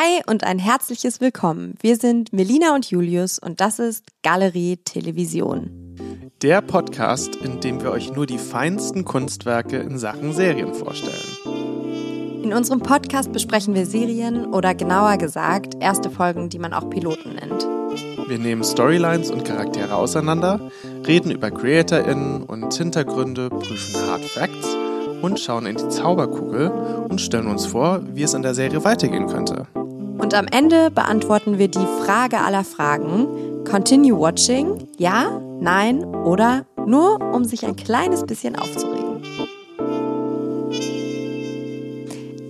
Hi und ein herzliches Willkommen. Wir sind Melina und Julius und das ist Galerie Television. Der Podcast, in dem wir euch nur die feinsten Kunstwerke in Sachen Serien vorstellen. In unserem Podcast besprechen wir Serien oder genauer gesagt erste Folgen, die man auch Piloten nennt. Wir nehmen Storylines und Charaktere auseinander, reden über CreatorInnen und Hintergründe, prüfen Hard Facts und schauen in die Zauberkugel und stellen uns vor, wie es in der Serie weitergehen könnte. Und am Ende beantworten wir die Frage aller Fragen. Continue watching? Ja, nein oder nur, um sich ein kleines bisschen aufzuregen.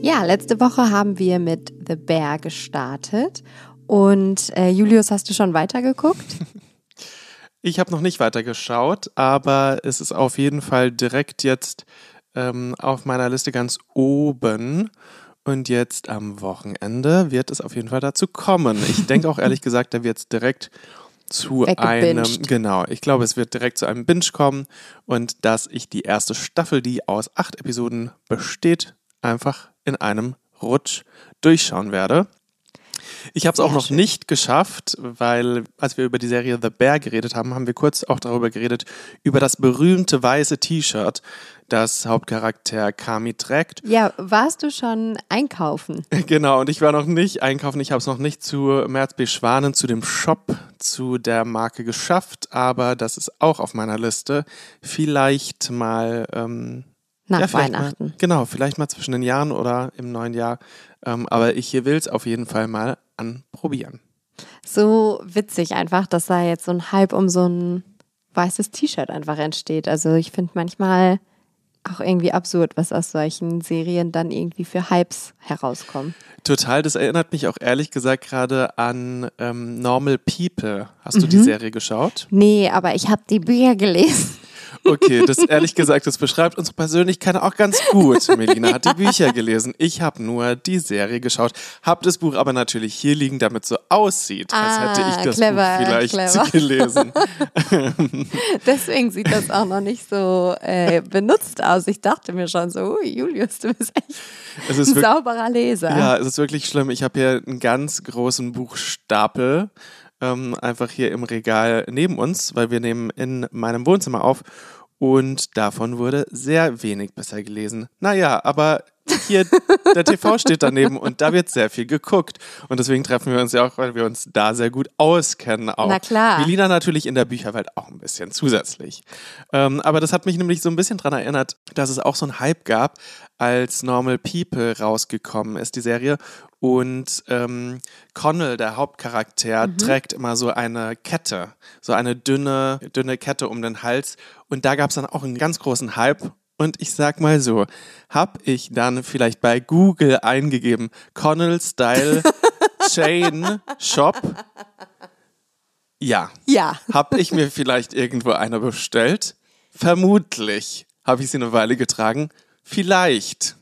Ja, letzte Woche haben wir mit The Bear gestartet. Und äh, Julius, hast du schon weitergeguckt? Ich habe noch nicht weitergeschaut, aber es ist auf jeden Fall direkt jetzt ähm, auf meiner Liste ganz oben. Und jetzt am Wochenende wird es auf jeden Fall dazu kommen. Ich denke auch ehrlich gesagt, da wird es direkt zu einem, genau, ich glaube, es wird direkt zu einem Binge kommen und dass ich die erste Staffel, die aus acht Episoden besteht, einfach in einem Rutsch durchschauen werde. Ich habe es auch noch schön. nicht geschafft, weil als wir über die Serie The Bear geredet haben, haben wir kurz auch darüber geredet, über das berühmte weiße T-Shirt, das Hauptcharakter Kami trägt. Ja, warst du schon einkaufen? Genau, und ich war noch nicht einkaufen. Ich habe es noch nicht zu Merz B. Schwanen, zu dem Shop, zu der Marke geschafft, aber das ist auch auf meiner Liste. Vielleicht mal. Ähm, nach ja, Weihnachten. Mal, genau, vielleicht mal zwischen den Jahren oder im neuen Jahr. Ähm, aber ich will es auf jeden Fall mal anprobieren. So witzig einfach, dass da jetzt so ein Hype um so ein weißes T-Shirt einfach entsteht. Also ich finde manchmal auch irgendwie absurd, was aus solchen Serien dann irgendwie für Hypes herauskommen. Total, das erinnert mich auch ehrlich gesagt gerade an ähm, Normal People. Hast mhm. du die mhm. Serie geschaut? Nee, aber ich habe die Bücher gelesen. Okay, das ehrlich gesagt, das beschreibt unsere Persönlichkeit auch ganz gut. Melina hat die Bücher gelesen. Ich habe nur die Serie geschaut, habe das Buch aber natürlich hier liegen, damit so aussieht, als ah, hätte ich das clever, Buch vielleicht clever. gelesen. Deswegen sieht das auch noch nicht so äh, benutzt aus. Ich dachte mir schon so, Julius, du bist echt ein wirklich, sauberer Leser. Ja, es ist wirklich schlimm. Ich habe hier einen ganz großen Buchstapel ähm, einfach hier im Regal neben uns, weil wir nehmen in meinem Wohnzimmer auf und davon wurde sehr wenig besser gelesen. Naja, aber hier der TV steht daneben und da wird sehr viel geguckt. Und deswegen treffen wir uns ja auch, weil wir uns da sehr gut auskennen. Auch. Na klar. Melina natürlich in der Bücherwelt auch ein bisschen zusätzlich. Ähm, aber das hat mich nämlich so ein bisschen daran erinnert, dass es auch so einen Hype gab, als Normal People rausgekommen ist, die Serie. Und ähm, Connell, der Hauptcharakter, mhm. trägt immer so eine Kette, so eine dünne, dünne Kette um den Hals. Und da gab es dann auch einen ganz großen Hype. Und ich sag mal so, hab ich dann vielleicht bei Google eingegeben, Connell Style Chain Shop. Ja. Ja. Hab ich mir vielleicht irgendwo eine bestellt? Vermutlich. Habe ich sie eine Weile getragen? Vielleicht.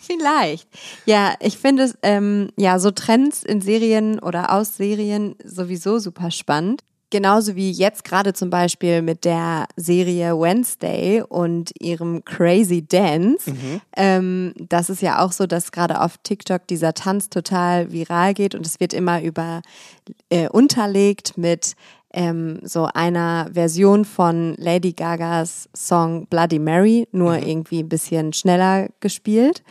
Vielleicht. Ja, ich finde es, ähm, ja, so Trends in Serien oder aus Serien sowieso super spannend. Genauso wie jetzt gerade zum Beispiel mit der Serie Wednesday und ihrem Crazy Dance. Mhm. Ähm, das ist ja auch so, dass gerade auf TikTok dieser Tanz total viral geht und es wird immer über äh, unterlegt mit ähm, so einer Version von Lady Gagas Song Bloody Mary, nur mhm. irgendwie ein bisschen schneller gespielt.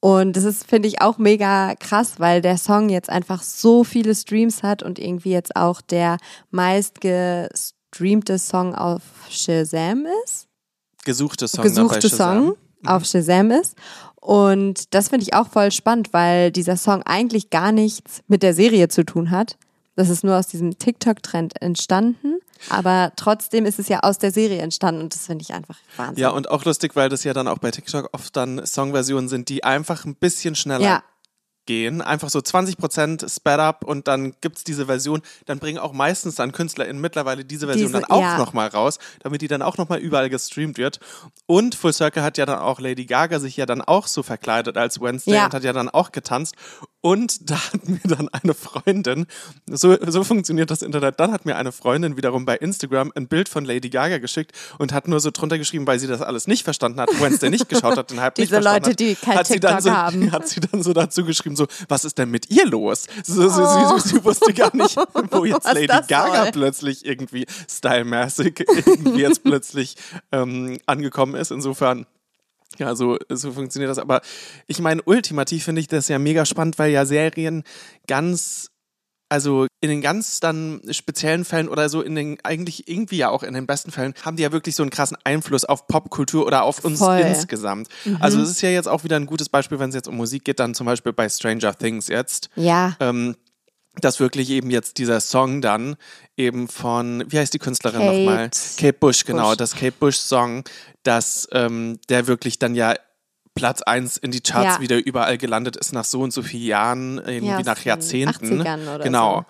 Und das ist, finde ich, auch mega krass, weil der Song jetzt einfach so viele Streams hat und irgendwie jetzt auch der meistgestreamte Song auf Shazam ist. Gesuchte Song, Gesuchte Song mhm. auf Shazam ist. Und das finde ich auch voll spannend, weil dieser Song eigentlich gar nichts mit der Serie zu tun hat. Das ist nur aus diesem TikTok-Trend entstanden. Aber trotzdem ist es ja aus der Serie entstanden und das finde ich einfach Wahnsinn. Ja, und auch lustig, weil das ja dann auch bei TikTok oft dann Songversionen sind, die einfach ein bisschen schneller ja. gehen. Einfach so 20% Sped Up und dann gibt es diese Version. Dann bringen auch meistens dann KünstlerInnen mittlerweile diese Version diese, dann auch ja. nochmal raus, damit die dann auch nochmal überall gestreamt wird. Und Full Circle hat ja dann auch Lady Gaga sich ja dann auch so verkleidet als Wednesday ja. und hat ja dann auch getanzt. Und da hat mir dann eine Freundin, so, so funktioniert das Internet, dann hat mir eine Freundin wiederum bei Instagram ein Bild von Lady Gaga geschickt und hat nur so drunter geschrieben, weil sie das alles nicht verstanden hat, Wednesday nicht geschaut hat, den nicht Diese verstanden Leute, die kein hat, sie TikTok dann so, haben. Hat sie dann so dazu geschrieben, so, was ist denn mit ihr los? So, so, sie, sie wusste gar nicht, wo jetzt Was Lady Gaga soll. plötzlich irgendwie stylmäßig irgendwie jetzt plötzlich ähm, angekommen ist. Insofern ja, so, so funktioniert das. Aber ich meine, ultimativ finde ich das ja mega spannend, weil ja Serien ganz, also in den ganz dann speziellen Fällen oder so in den, eigentlich irgendwie ja auch in den besten Fällen, haben die ja wirklich so einen krassen Einfluss auf Popkultur oder auf uns Voll. insgesamt. Also es ist ja jetzt auch wieder ein gutes Beispiel, wenn es jetzt um Musik geht, dann zum Beispiel bei Stranger Things jetzt Ja. ähm, dass wirklich eben jetzt dieser Song dann eben von, wie heißt die Künstlerin Kate nochmal? Kate Bush, genau, Bush. das Kate Bush-Song, dass ähm, der wirklich dann ja Platz 1 in die Charts Ja. wieder überall gelandet ist nach so und so vielen Jahren, irgendwie Ja, nach Jahrzehnten. 80ern oder genau.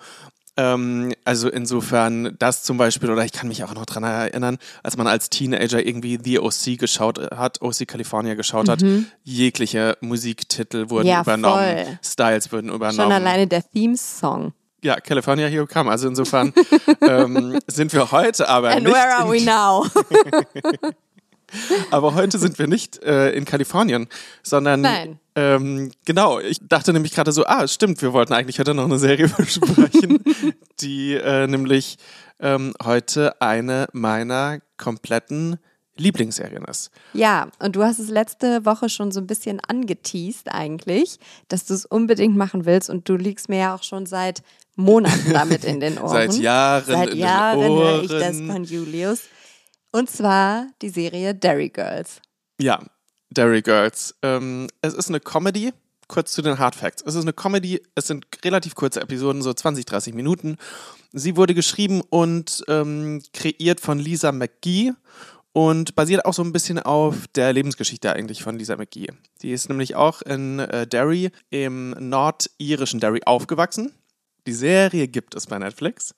Ähm, also insofern das zum Beispiel, oder ich kann mich auch noch dran erinnern, als man als Teenager irgendwie The OC geschaut hat, OC California geschaut hat, jegliche Musiktitel wurden Mhm. Ja, übernommen, voll. Styles wurden übernommen. Schon alleine der Theme-Song. Ja, California Here Come. Also insofern ähm, sind wir heute aber And nicht. where are we now? aber heute sind wir nicht äh, in Kalifornien, sondern Nein. Ähm, genau. Ich dachte nämlich gerade so, ah, stimmt, wir wollten eigentlich heute noch eine Serie besprechen, die äh, nämlich ähm, heute eine meiner kompletten Lieblingsserien ist. Ja, und du hast es letzte Woche schon so ein bisschen angeteased eigentlich, dass du es unbedingt machen willst und du liegst mir ja auch schon seit Monaten damit in den Ohren. Seit Jahren Seit Jahren höre ich das von Julius. Und zwar die Serie Derry Girls. Ja, Derry Girls. Ähm, es ist eine Comedy. Kurz zu den Hard Facts. Es ist eine Comedy, es sind relativ kurze Episoden, so 20, 30 Minuten. Sie wurde geschrieben und ähm, kreiert von Lisa McGee und basiert auch so ein bisschen auf der Lebensgeschichte eigentlich von Lisa McGee. Die ist nämlich auch in äh, Derry, im nordirischen Derry, aufgewachsen. Die Serie gibt es bei Netflix.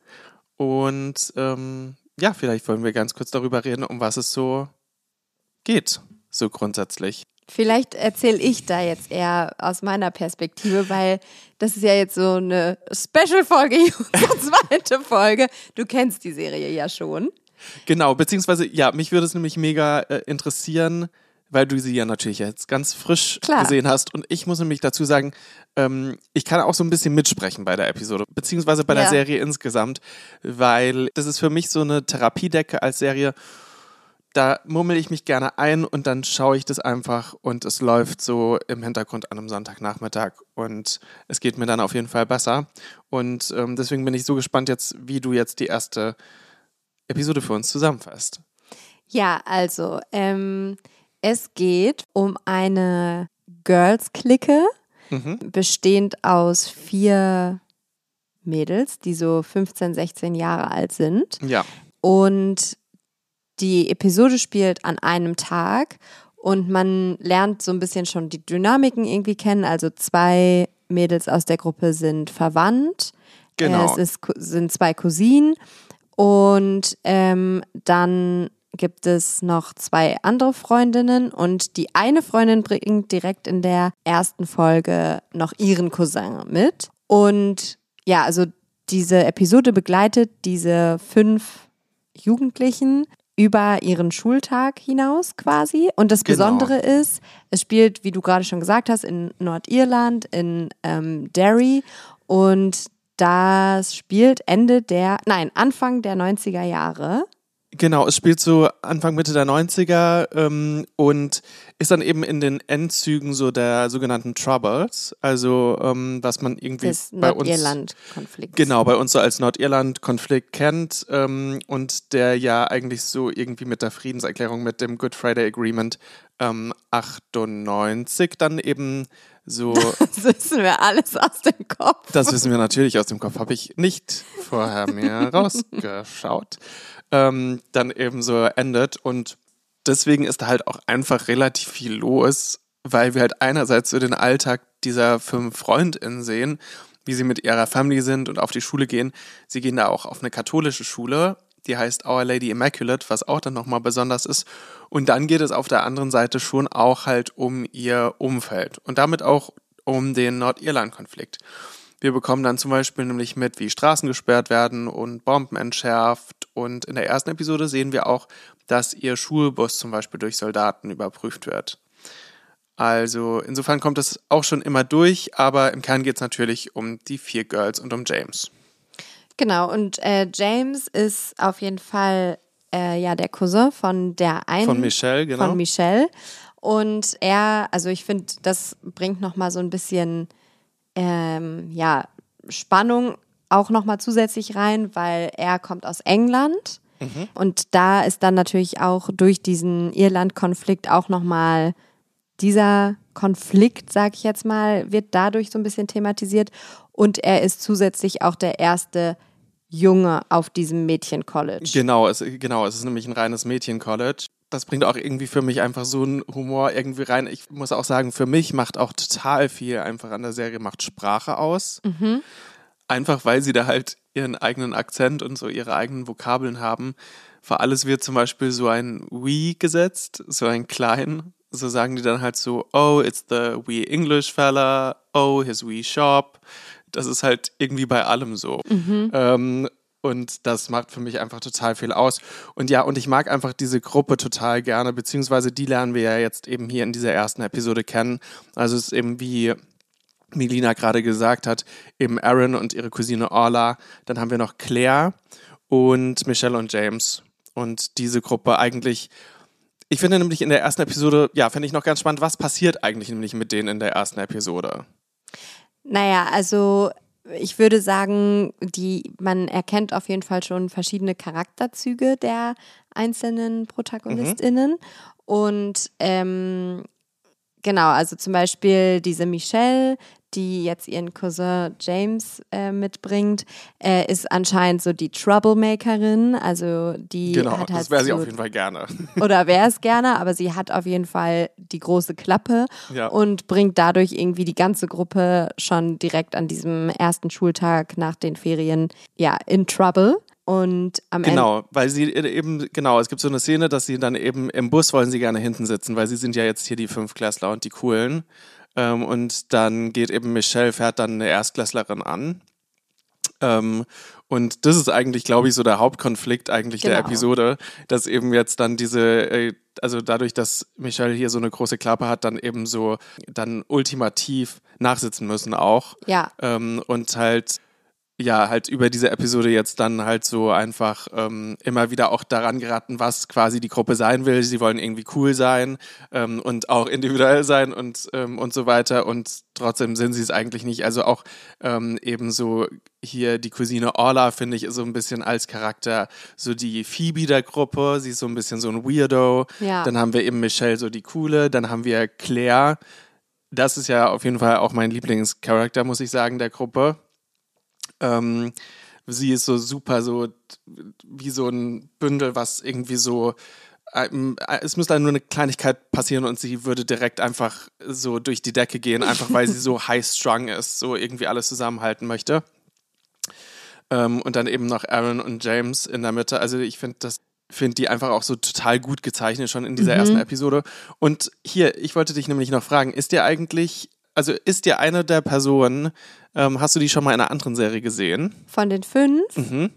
Und ähm, ja, vielleicht wollen wir ganz kurz darüber reden, um was es so geht, so grundsätzlich. Vielleicht erzähle ich da jetzt eher aus meiner Perspektive, weil das ist ja jetzt so eine Special-Folge, unsere zweite Folge. Du kennst die Serie ja schon. Genau, beziehungsweise, ja, mich würde es nämlich mega äh, interessieren, weil du sie ja natürlich jetzt ganz frisch Klar. gesehen hast. Und ich muss nämlich dazu sagen, ähm, ich kann auch so ein bisschen mitsprechen bei der Episode, beziehungsweise bei der Ja. Serie insgesamt, weil das ist für mich so eine Therapiedecke als Serie. Da mummel ich mich gerne ein und dann schaue ich das einfach und es läuft so im Hintergrund an einem Sonntagnachmittag und es geht mir dann auf jeden Fall besser. Und ähm, deswegen bin ich so gespannt jetzt, wie du jetzt die erste Episode für uns zusammenfasst. Ja, also, ähm, es geht um eine Girls-Clique, Mhm. bestehend aus vier Mädels, die so 15, 16 Jahre alt sind. Ja, Und die Episode spielt an einem Tag und man lernt so ein bisschen schon die Dynamiken irgendwie kennen. Also zwei Mädels aus der Gruppe sind verwandt. Genau. Es ist, sind zwei Cousinen und ähm, dann gibt es noch zwei andere Freundinnen und die eine Freundin bringt direkt in der ersten Folge noch ihren Cousin mit. Und ja, also diese Episode begleitet diese fünf Jugendlichen über ihren Schultag hinaus quasi. Und das Genau. Besondere ist, es spielt, wie du gerade schon gesagt hast, in Nordirland, in ähm, Derry. Und das spielt Ende der, nein, Anfang der 90er Jahre. Genau. Es spielt so Anfang, Mitte der 90er ähm, und ist dann eben in den Endzügen so der sogenannten Troubles. Also, ähm, was man irgendwie Des bei uns. Nordirland-Konflikts. Genau, bei uns so als Nordirland-Konflikt kennt ähm, und der ja eigentlich so irgendwie mit der Friedenserklärung, mit dem Good Friday Agreement ähm, 98 dann eben so Das wissen wir alles aus dem Kopf. Das wissen wir natürlich aus dem Kopf, habe ich nicht vorher mir rausgeschaut. Ähm, dann eben so endet und deswegen ist da halt auch einfach relativ viel los, weil wir halt einerseits so den Alltag dieser fünf FreundInnen sehen, wie sie mit ihrer Family sind und auf die Schule gehen. Sie gehen da auch auf eine katholische Schule, die heißt Our Lady Immaculate, was auch dann nochmal besonders ist. Und dann geht es auf der anderen Seite schon auch halt um ihr Umfeld und damit auch um den Nordirland-Konflikt. Wir bekommen dann zum Beispiel nämlich mit, wie Straßen gesperrt werden und Bomben entschärft. Und in der ersten Episode sehen wir auch, dass ihr Schulbus zum Beispiel durch Soldaten überprüft wird. Also insofern kommt es auch schon immer durch, aber im Kern geht es natürlich um die vier Girls und um James. Genau, und äh, James ist auf jeden Fall äh, ja der Cousin von der einen. Von Michelle, genau. Von Michelle. Und er, also ich finde, das bringt nochmal so ein bisschen ähm, ja, Spannung auch nochmal zusätzlich rein, weil er kommt aus England. Mhm. Und da ist dann natürlich auch durch diesen Irland-Konflikt auch nochmal dieser Konflikt, sag ich jetzt mal, wird dadurch so ein bisschen thematisiert. Und er ist zusätzlich auch der erste Junge auf diesem Mädchen-College. Genau es, genau, es ist nämlich ein reines Mädchen-College das bringt auch irgendwie für mich einfach so einen Humor irgendwie rein. Ich muss auch sagen, für mich macht auch total viel einfach an der Serie macht Sprache aus. Mhm. Einfach weil sie da halt ihren eigenen Akzent und so ihre eigenen Vokabeln haben. Für alles wird zum Beispiel so ein We gesetzt, so ein klein. So sagen die dann halt so, oh, it's the we English fella, oh, his we shop. Das ist halt irgendwie bei allem so. Mhm. Ähm, und das macht für mich einfach total viel aus. Und ja, und ich mag einfach diese Gruppe total gerne, beziehungsweise die lernen wir ja jetzt eben hier in dieser ersten Episode kennen. Also es ist eben wie Melina gerade gesagt hat, eben Aaron und ihre Cousine Orla. Dann haben wir noch Claire und Michelle und James. Und diese Gruppe eigentlich, ich finde nämlich in der ersten Episode, ja, finde ich noch ganz spannend, was passiert eigentlich nämlich mit denen in der ersten Episode? Naja, also ich würde sagen, die, man erkennt auf jeden Fall schon verschiedene Charakterzüge der einzelnen ProtagonistInnen. Mhm. Und ähm, genau, also zum Beispiel diese Michelle, die jetzt ihren Cousin James äh, mitbringt, äh, ist anscheinend so die Troublemakerin. Also die genau, hat halt das wäre sie so, auf jeden Fall gerne. Oder wäre es gerne, aber sie hat auf jeden Fall die große Klappe ja. und bringt dadurch irgendwie die ganze Gruppe schon direkt an diesem ersten Schultag nach den Ferien ja in Trouble. Und am genau, Ende. weil sie eben, genau, es gibt so eine Szene, dass sie dann eben im Bus wollen sie gerne hinten sitzen, weil sie sind ja jetzt hier die Fünfklässler und die Coolen. Ähm, und dann geht eben Michelle, fährt dann eine Erstklässlerin an. Ähm, und das ist eigentlich, glaube ich, so der Hauptkonflikt eigentlich genau. der Episode, dass eben jetzt dann diese, äh, also dadurch, dass Michelle hier so eine große Klappe hat, dann eben so dann ultimativ nachsitzen müssen auch. Ja. Ähm, und halt ja, halt über diese Episode jetzt dann halt so einfach ähm, immer wieder auch daran geraten, was quasi die Gruppe sein will. Sie wollen irgendwie cool sein ähm, und auch individuell sein und, ähm, und so weiter. Und trotzdem sind sie es eigentlich nicht. Also auch ähm, eben so hier die Cousine Orla, finde ich, ist so ein bisschen als Charakter so die Phoebe der Gruppe. Sie ist so ein bisschen so ein Weirdo. Ja. Dann haben wir eben Michelle, so die coole. Dann haben wir Claire. Das ist ja auf jeden Fall auch mein Lieblingscharakter, muss ich sagen, der Gruppe. Ähm, sie ist so super, so wie so ein Bündel, was irgendwie so. Ähm, es müsste nur eine Kleinigkeit passieren und sie würde direkt einfach so durch die Decke gehen, einfach weil sie so high-strung ist, so irgendwie alles zusammenhalten möchte. Ähm, und dann eben noch Aaron und James in der Mitte. Also ich finde das finde die einfach auch so total gut gezeichnet schon in dieser mhm. ersten Episode. Und hier, ich wollte dich nämlich noch fragen, ist dir eigentlich also ist dir eine der Personen, ähm, hast du die schon mal in einer anderen Serie gesehen? Von den fünf? Mhm.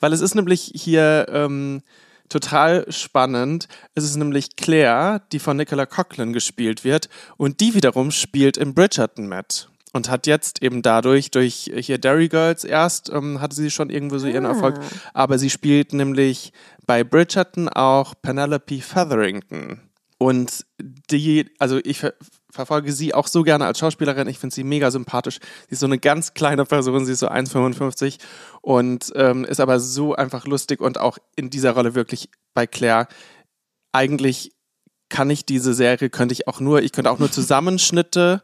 Weil es ist nämlich hier ähm, total spannend. Es ist nämlich Claire, die von Nicola Coughlin gespielt wird und die wiederum spielt in Bridgerton mit und hat jetzt eben dadurch, durch hier Derry Girls erst, ähm, hatte sie schon irgendwo so ihren ah. Erfolg, aber sie spielt nämlich bei Bridgerton auch Penelope Featherington. Und die, also ich verfolge sie auch so gerne als Schauspielerin. Ich finde sie mega sympathisch. Sie ist so eine ganz kleine Person, sie ist so 1,55 und ähm, ist aber so einfach lustig und auch in dieser Rolle wirklich bei Claire. Eigentlich kann ich diese Serie, könnte ich auch nur, ich könnte auch nur Zusammenschnitte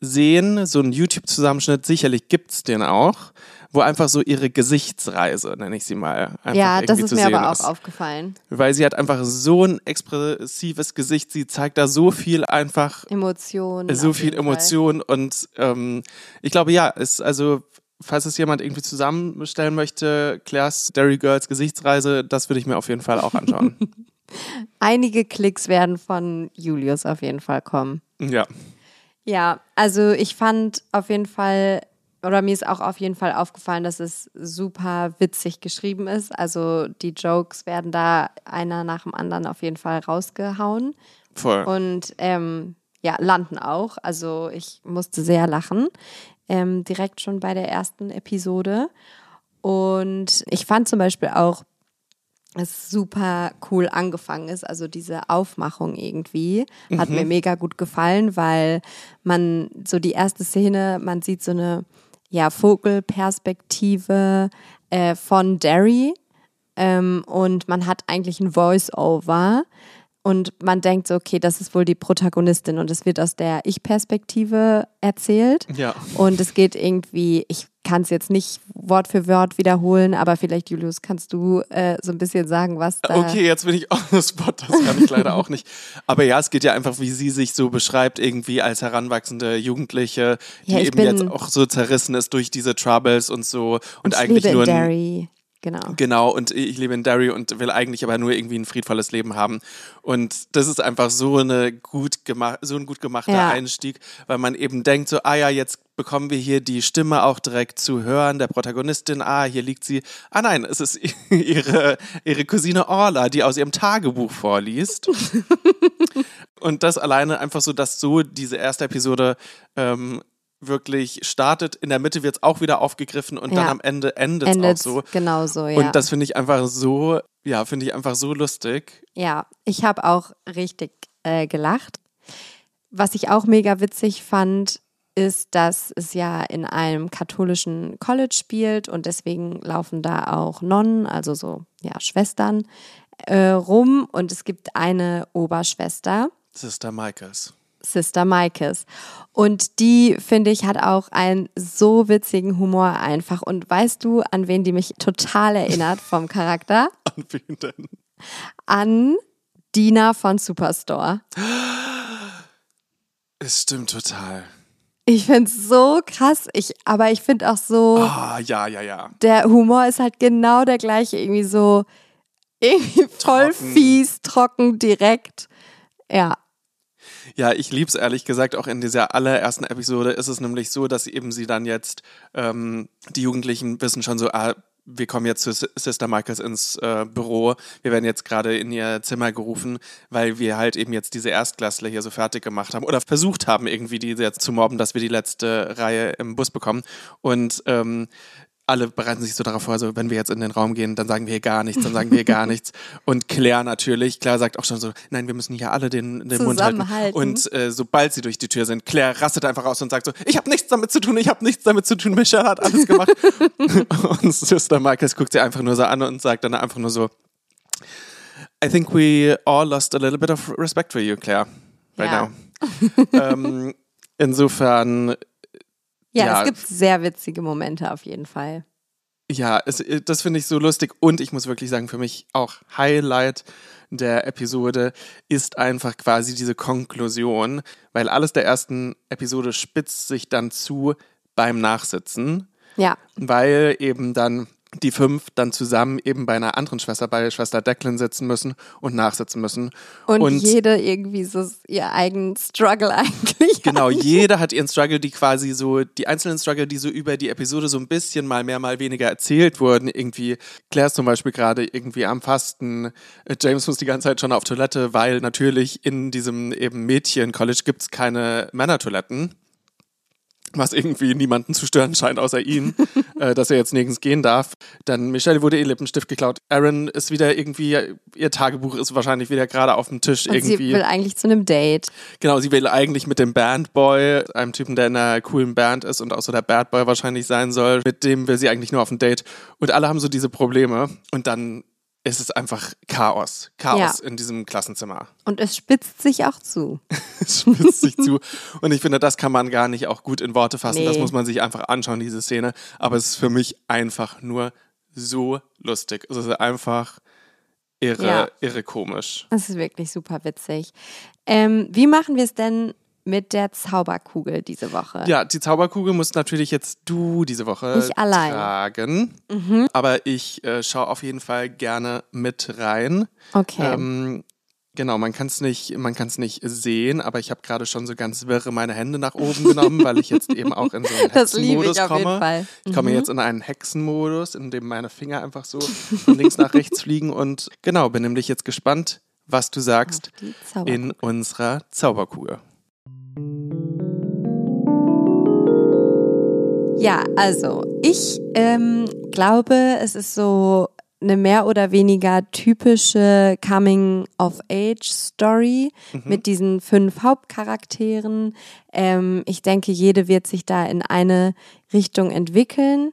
sehen, so einen YouTube-Zusammenschnitt, sicherlich gibt es den auch wo einfach so ihre Gesichtsreise, nenne ich sie mal, einfach Ja, das ist mir aber auch ist. aufgefallen. Weil sie hat einfach so ein expressives Gesicht, sie zeigt da so viel einfach Emotionen. So viel Emotion und ähm, ich glaube, ja, ist also falls es jemand irgendwie zusammenstellen möchte, Claire's Dairy Girls Gesichtsreise, das würde ich mir auf jeden Fall auch anschauen. Einige Klicks werden von Julius auf jeden Fall kommen. Ja. Ja, also ich fand auf jeden Fall, oder mir ist auch auf jeden Fall aufgefallen, dass es super witzig geschrieben ist. Also die Jokes werden da einer nach dem anderen auf jeden Fall rausgehauen. Voll. Und ähm, ja, landen auch. Also ich musste sehr lachen. Ähm, direkt schon bei der ersten Episode. Und ich fand zum Beispiel auch, es super cool angefangen ist. Also diese Aufmachung irgendwie hat mir mega gut gefallen, weil man so die erste Szene, man sieht so eine ja, Vogelperspektive äh, von Derry. Ähm, und man hat eigentlich ein Voice-Over und man denkt so, okay, das ist wohl die Protagonistin und es wird aus der Ich-Perspektive erzählt. Ja. Und es geht irgendwie, ich kann es jetzt nicht Wort für Wort wiederholen, aber vielleicht, Julius, kannst du äh, so ein bisschen sagen, was da. Okay, jetzt bin ich on the spot, das kann ich leider auch nicht. Aber ja, es geht ja einfach, wie sie sich so beschreibt, irgendwie als heranwachsende Jugendliche, die Ja, eben jetzt auch so zerrissen ist durch diese Troubles und so und ich eigentlich nur in ein. Genau. Genau, und ich lebe in Derry und will eigentlich aber nur irgendwie ein friedvolles Leben haben. Und das ist einfach so eine gut gemacht, so ein gut gemachter Ja. Einstieg, weil man eben denkt so, ah ja, jetzt bekommen wir hier die Stimme auch direkt zu hören, der Protagonistin, ah, hier liegt sie. Ah nein, es ist ihre, ihre Cousine Orla, die aus ihrem Tagebuch vorliest. und das alleine einfach so, dass so diese erste Episode ähm, wirklich startet. In der Mitte wird es auch wieder aufgegriffen und dann Ja. am Ende endet es auch so. genauso, ja. Und das finde ich einfach so, ja, finde ich einfach so lustig. Ja, ich habe auch richtig äh, gelacht. Was ich auch mega witzig fand, ist, dass es ja in einem katholischen College spielt und deswegen laufen da auch Nonnen, also so ja Schwestern äh, rum und es gibt eine Oberschwester, Sister Michaels. Sister Maikes. Und die, finde ich, hat auch einen so witzigen Humor einfach. Und weißt du, an wen die mich total erinnert vom Charakter? An wen denn? An Dina von Superstore. Es stimmt total. Ich finde es so krass. Ich, aber ich finde auch so, Ah, ja, ja, ja. der Humor ist halt genau der gleiche. Irgendwie so, irgendwie voll Trocken. fies, trocken, direkt. Ja, Ja, ich lieb's ehrlich gesagt auch in dieser allerersten Episode ist es nämlich so, dass eben sie dann jetzt, ähm, die Jugendlichen wissen schon so, ah, wir kommen jetzt zu Sister Michaels ins äh, Büro. Wir werden jetzt gerade in ihr Zimmer gerufen, weil wir halt eben jetzt diese Erstklässler hier so fertig gemacht haben oder versucht haben, irgendwie die jetzt zu mobben, dass wir die letzte Reihe im Bus bekommen. Und ähm, alle bereiten sich so darauf vor, so wenn wir jetzt in den Raum gehen, dann sagen wir hier gar nichts, dann sagen wir hier gar nichts. Und Claire natürlich, Claire sagt auch schon so, nein, wir müssen hier alle den, den Mund halten. Und äh, sobald sie durch die Tür sind, Claire rastet einfach aus und sagt so, ich habe nichts damit zu tun, ich habe nichts damit zu tun, Michelle hat alles gemacht. und Sister Marcus guckt sie einfach nur so an und sagt dann einfach nur so, I think we all lost a little bit of respect for you, Claire, right Ja. now. ähm, insofern ja, Ja. es gibt sehr witzige Momente auf jeden Fall. Ja, es, äh, das finde ich so lustig und ich muss wirklich sagen, für mich auch Highlight der Episode ist einfach quasi diese Konklusion, weil alles der ersten Episode spitzt sich dann zu beim Nachsitzen, Ja, weil eben dann die fünf dann zusammen eben bei einer anderen Schwester, bei Schwester Declan sitzen müssen und nachsitzen müssen. und, jede irgendwie so ihr eigenen Struggle eigentlich. Genau, jeder hat ihren Struggle, die quasi so, die einzelnen Struggle, die so über die Episode so ein bisschen mal mehr, mal weniger erzählt wurden. Irgendwie, Claire ist zum Beispiel gerade irgendwie am Fasten, äh, James muss die ganze Zeit schon auf Toilette, weil natürlich in diesem eben Mädchen-College gibt es keine Männertoiletten. Was irgendwie niemanden zu stören scheint, außer ihn, äh, dass er jetzt nirgends gehen darf. Dann Michelle wurde ihr Lippenstift geklaut. Aaron ist wieder irgendwie, ihr Tagebuch ist wahrscheinlich wieder gerade auf dem Tisch Und irgendwie. sie will eigentlich zu einem Date. Genau, sie will eigentlich mit dem Bandboy, einem Typen, der in einer coolen Band ist und auch so der Bad Boy wahrscheinlich sein soll, mit dem will sie eigentlich nur auf ein Date. Und alle haben so diese Probleme. Und dann ist es einfach Chaos. Chaos Ja. in diesem Klassenzimmer. Und es spitzt sich auch zu. Es spitzt sich zu. Und ich finde, das kann man gar nicht auch gut in Worte fassen. Das Nee. muss man sich einfach anschauen, diese Szene. Aber es ist für mich einfach nur so lustig. Es ist einfach irre, Ja. irre komisch. Das ist wirklich super witzig. Ähm, wie machen wir es denn mit der Zauberkugel diese Woche. Ja, die Zauberkugel musst natürlich jetzt du diese Woche Ich allein. tragen. Mhm. Aber ich äh, schaue auf jeden Fall gerne mit rein. Okay. Ähm, genau, man kann es nicht, man kann es nicht sehen, aber ich habe gerade schon so ganz wirre meine Hände nach oben genommen, weil ich jetzt eben auch in so einen das liebe Hexenmodus ich auf komme. jeden Fall. Ich komme Mhm. jetzt in einen Hexenmodus, in dem meine Finger einfach so von links nach rechts fliegen und genau, bin nämlich jetzt gespannt, was du sagst in unserer Zauberkugel. Ja, also ich ähm, glaube, es ist so eine mehr oder weniger typische Coming-of-Age-Story mit diesen fünf Hauptcharakteren. Ähm, ich denke, jede wird sich da in eine Richtung entwickeln.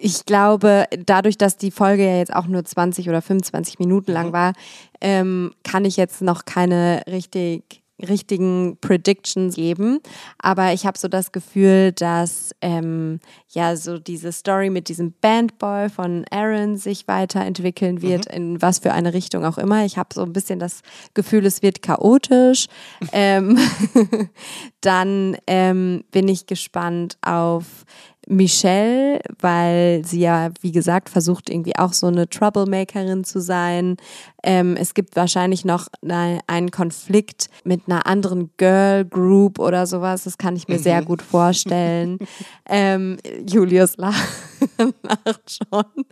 Ich glaube, dadurch, dass die Folge ja jetzt auch nur 20 oder 25 Minuten lang war, ähm, kann ich jetzt noch keine richtig richtigen Predictions geben. Aber ich habe so das Gefühl, dass ähm, ja so diese Story mit diesem Bandboy von Aaron sich weiterentwickeln wird, in was für eine Richtung auch immer. Ich habe so ein bisschen das Gefühl, es wird chaotisch. ähm, dann ähm, bin ich gespannt auf Michelle, weil sie ja, wie gesagt, versucht irgendwie auch so eine Troublemakerin zu sein. Ähm, es gibt wahrscheinlich noch ne, einen Konflikt mit einer anderen Girl Group oder sowas. Das kann ich mir sehr gut vorstellen. ähm, Julius lacht, lacht schon.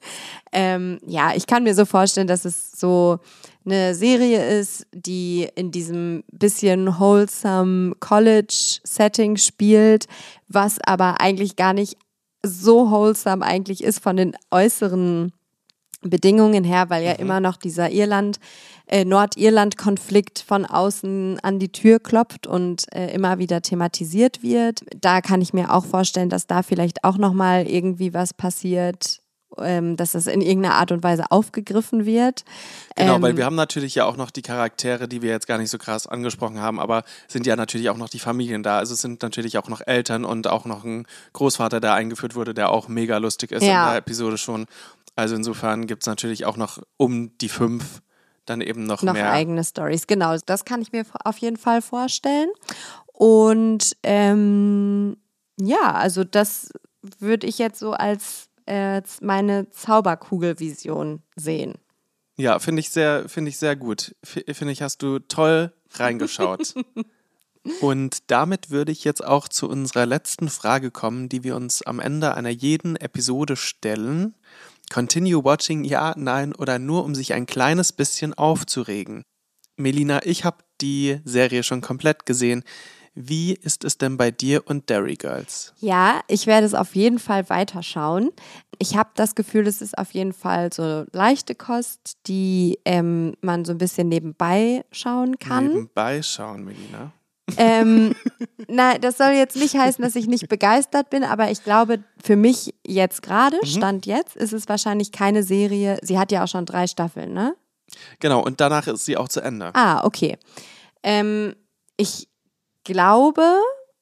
Ähm, ja, ich kann mir so vorstellen, dass es so eine Serie ist, die in diesem bisschen wholesome College-Setting spielt, was aber eigentlich gar nicht so wholesome eigentlich ist von den äußeren Bedingungen her, weil ja immer noch dieser Irland, äh, Nordirland-Konflikt von außen an die Tür klopft und äh, immer wieder thematisiert wird. Da kann ich mir auch vorstellen, dass da vielleicht auch nochmal irgendwie was passiert, ähm, dass es in irgendeiner Art und Weise aufgegriffen wird. Genau, Ähm, weil wir haben natürlich ja auch noch die Charaktere, die wir jetzt gar nicht so krass angesprochen haben, aber sind ja natürlich auch noch die Familien da. Also es sind natürlich auch noch Eltern und auch noch ein Großvater, der eingeführt wurde, der auch mega lustig ist Ja. in der Episode schon. Also insofern gibt es natürlich auch noch um die fünf dann eben noch, noch mehr. eigene Stories. Genau, das kann ich mir auf jeden Fall vorstellen. Und ähm, ja, also das würde ich jetzt so als äh, meine Zauberkugelvision sehen. Ja, finde ich sehr, finde ich sehr gut. Finde ich, hast du toll reingeschaut. Und damit würde ich jetzt auch zu unserer letzten Frage kommen, die wir uns am Ende einer jeden Episode stellen. Continue watching, ja, nein oder nur, um sich ein kleines bisschen aufzuregen. Melina, ich habe die Serie schon komplett gesehen. Wie ist es denn bei dir und Derry Girls? Ja, ich werde es auf jeden Fall weiterschauen. Ich habe das Gefühl, es ist auf jeden Fall so leichte Kost, die ähm, man so ein bisschen nebenbei schauen kann. Nebenbei schauen, Melina. Ähm, na, das soll jetzt nicht heißen, dass ich nicht begeistert bin, aber ich glaube, für mich jetzt gerade, Stand jetzt, ist es wahrscheinlich keine Serie. Sie hat ja auch schon drei Staffeln, ne? Genau, und danach ist sie auch zu Ende. Ah, okay. Ähm, ich glaube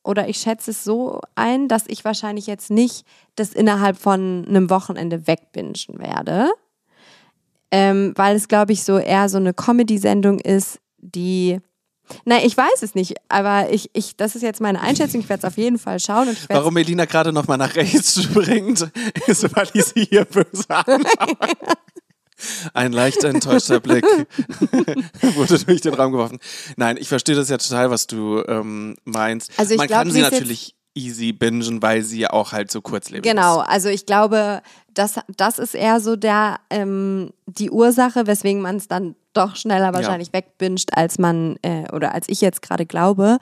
oder ich schätze es so ein, dass ich wahrscheinlich jetzt nicht das innerhalb von einem Wochenende wegbingen werde. Ähm, weil es, glaube ich, so eher so eine Comedy-Sendung ist, die. Na, ich weiß es nicht, aber ich, ich, das ist jetzt meine Einschätzung. Ich werde es auf jeden Fall schauen und ich Warum Melina gerade noch mal nach rechts springt, ist, weil ich sie hier böse anschaue. Ein leicht enttäuschter Blick wurde durch den Raum geworfen. Nein, ich verstehe das ja total, was du ähm, meinst. Also ich Man glaub, kann sie natürlich easy bingen, weil sie ja auch halt so kurzlebig Genau, ist. also ich glaube, das, das ist eher so der, ähm, die Ursache, weswegen man es dann doch schneller wahrscheinlich wegbinged, als man äh, oder als ich jetzt gerade glaube.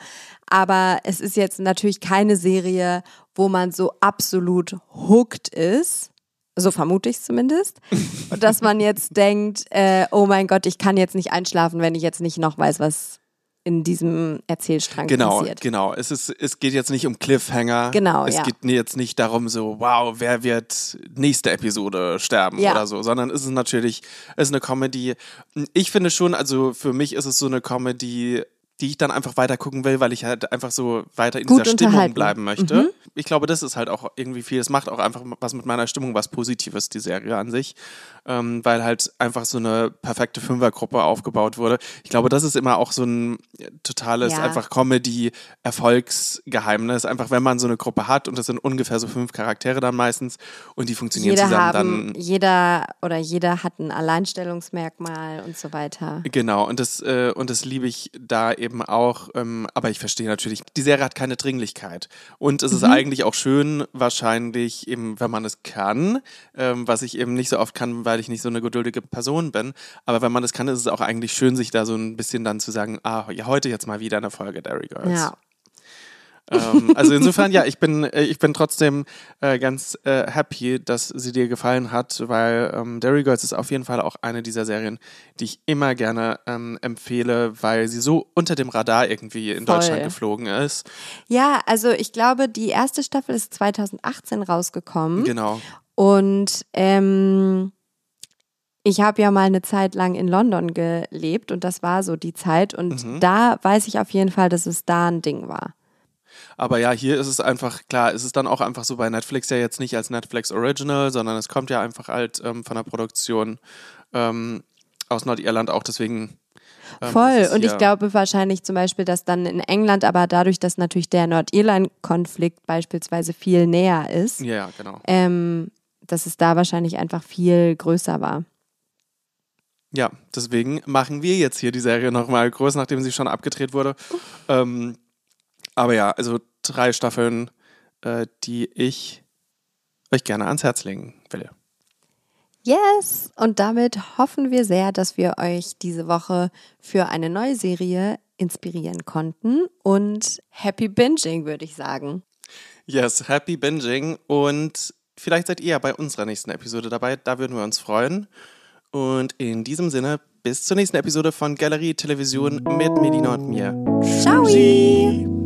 Aber es ist jetzt natürlich keine Serie, wo man so absolut hooked ist. So vermute ich es zumindest. Und dass man jetzt denkt, äh, oh mein Gott, ich kann jetzt nicht einschlafen, wenn ich jetzt nicht noch weiß, was in diesem Erzählstrang Genau, passiert. genau. Es, ist, es geht jetzt nicht um Cliffhanger. Genau, Es ja. geht jetzt nicht darum, so, wow, wer wird nächste Episode sterben Ja. oder so, sondern es ist natürlich, es ist eine Comedy. Ich finde schon, also für mich ist es so eine Comedy, die ich dann einfach weiter gucken will, weil ich halt einfach so weiter in Gut dieser Stimmung bleiben möchte. ich glaube, das ist halt auch irgendwie viel. Es macht auch einfach was mit meiner Stimmung, was Positives, die Serie an sich, ähm, weil halt einfach so eine perfekte Fünfergruppe aufgebaut wurde. Ich glaube, das ist immer auch so ein totales Ja. einfach Comedy-Erfolgsgeheimnis. Einfach, wenn man so eine Gruppe hat und das sind ungefähr so fünf Charaktere dann meistens und die funktionieren Jeder zusammen, haben, dann jeder oder jeder hat ein Alleinstellungsmerkmal und so weiter. Genau, und das, äh, und das liebe ich da eben auch. Ähm, aber ich verstehe natürlich, die Serie hat keine Dringlichkeit. Und es ist Mhm. eigentlich auch schön, wahrscheinlich eben, wenn man es kann, ähm, was ich eben nicht so oft kann, weil ich nicht so eine geduldige Person bin. Aber wenn man es kann, ist es auch eigentlich schön, sich da so ein bisschen dann zu sagen, ah, ja, heute jetzt mal wieder eine Folge Dairy Girls. Ja. Ähm, also insofern, ja, ich bin, äh, ich bin trotzdem äh, ganz äh, happy, dass sie dir gefallen hat, weil ähm, Dairy Girls ist auf jeden Fall auch eine dieser Serien, die ich immer gerne ähm, empfehle, weil sie so unter dem Radar irgendwie in Voll. Deutschland geflogen ist. Ja, also ich glaube, die erste Staffel ist 2018 rausgekommen. Genau. Und ähm, ich habe ja mal eine Zeit lang in London gelebt und das war so die Zeit. Und Mhm. da weiß ich auf jeden Fall, dass es da ein Ding war. Aber ja, hier ist es einfach, klar, ist es dann auch einfach so bei Netflix ja jetzt nicht als Netflix Original, sondern es kommt ja einfach halt ähm, von der Produktion ähm, aus Nordirland auch, deswegen. ähm, Voll. Und ich glaube wahrscheinlich zum Beispiel, dass dann in England, aber dadurch, dass natürlich der Nordirland-Konflikt beispielsweise viel näher ist, ja, genau. ähm, dass es da wahrscheinlich einfach viel größer war. Ja, deswegen machen wir jetzt hier die Serie nochmal groß, nachdem sie schon abgedreht wurde. Ähm, aber ja, also drei Staffeln, äh, die ich euch gerne ans Herz legen will. Yes! Und damit hoffen wir sehr, dass wir euch diese Woche für eine neue Serie inspirieren konnten. Und happy binging, würde ich sagen. Yes, happy binging und vielleicht seid ihr ja bei unserer nächsten Episode dabei, da würden wir uns freuen. Und in diesem Sinne, bis zur nächsten Episode von Galerie Television mit Medina und mir. Ciao!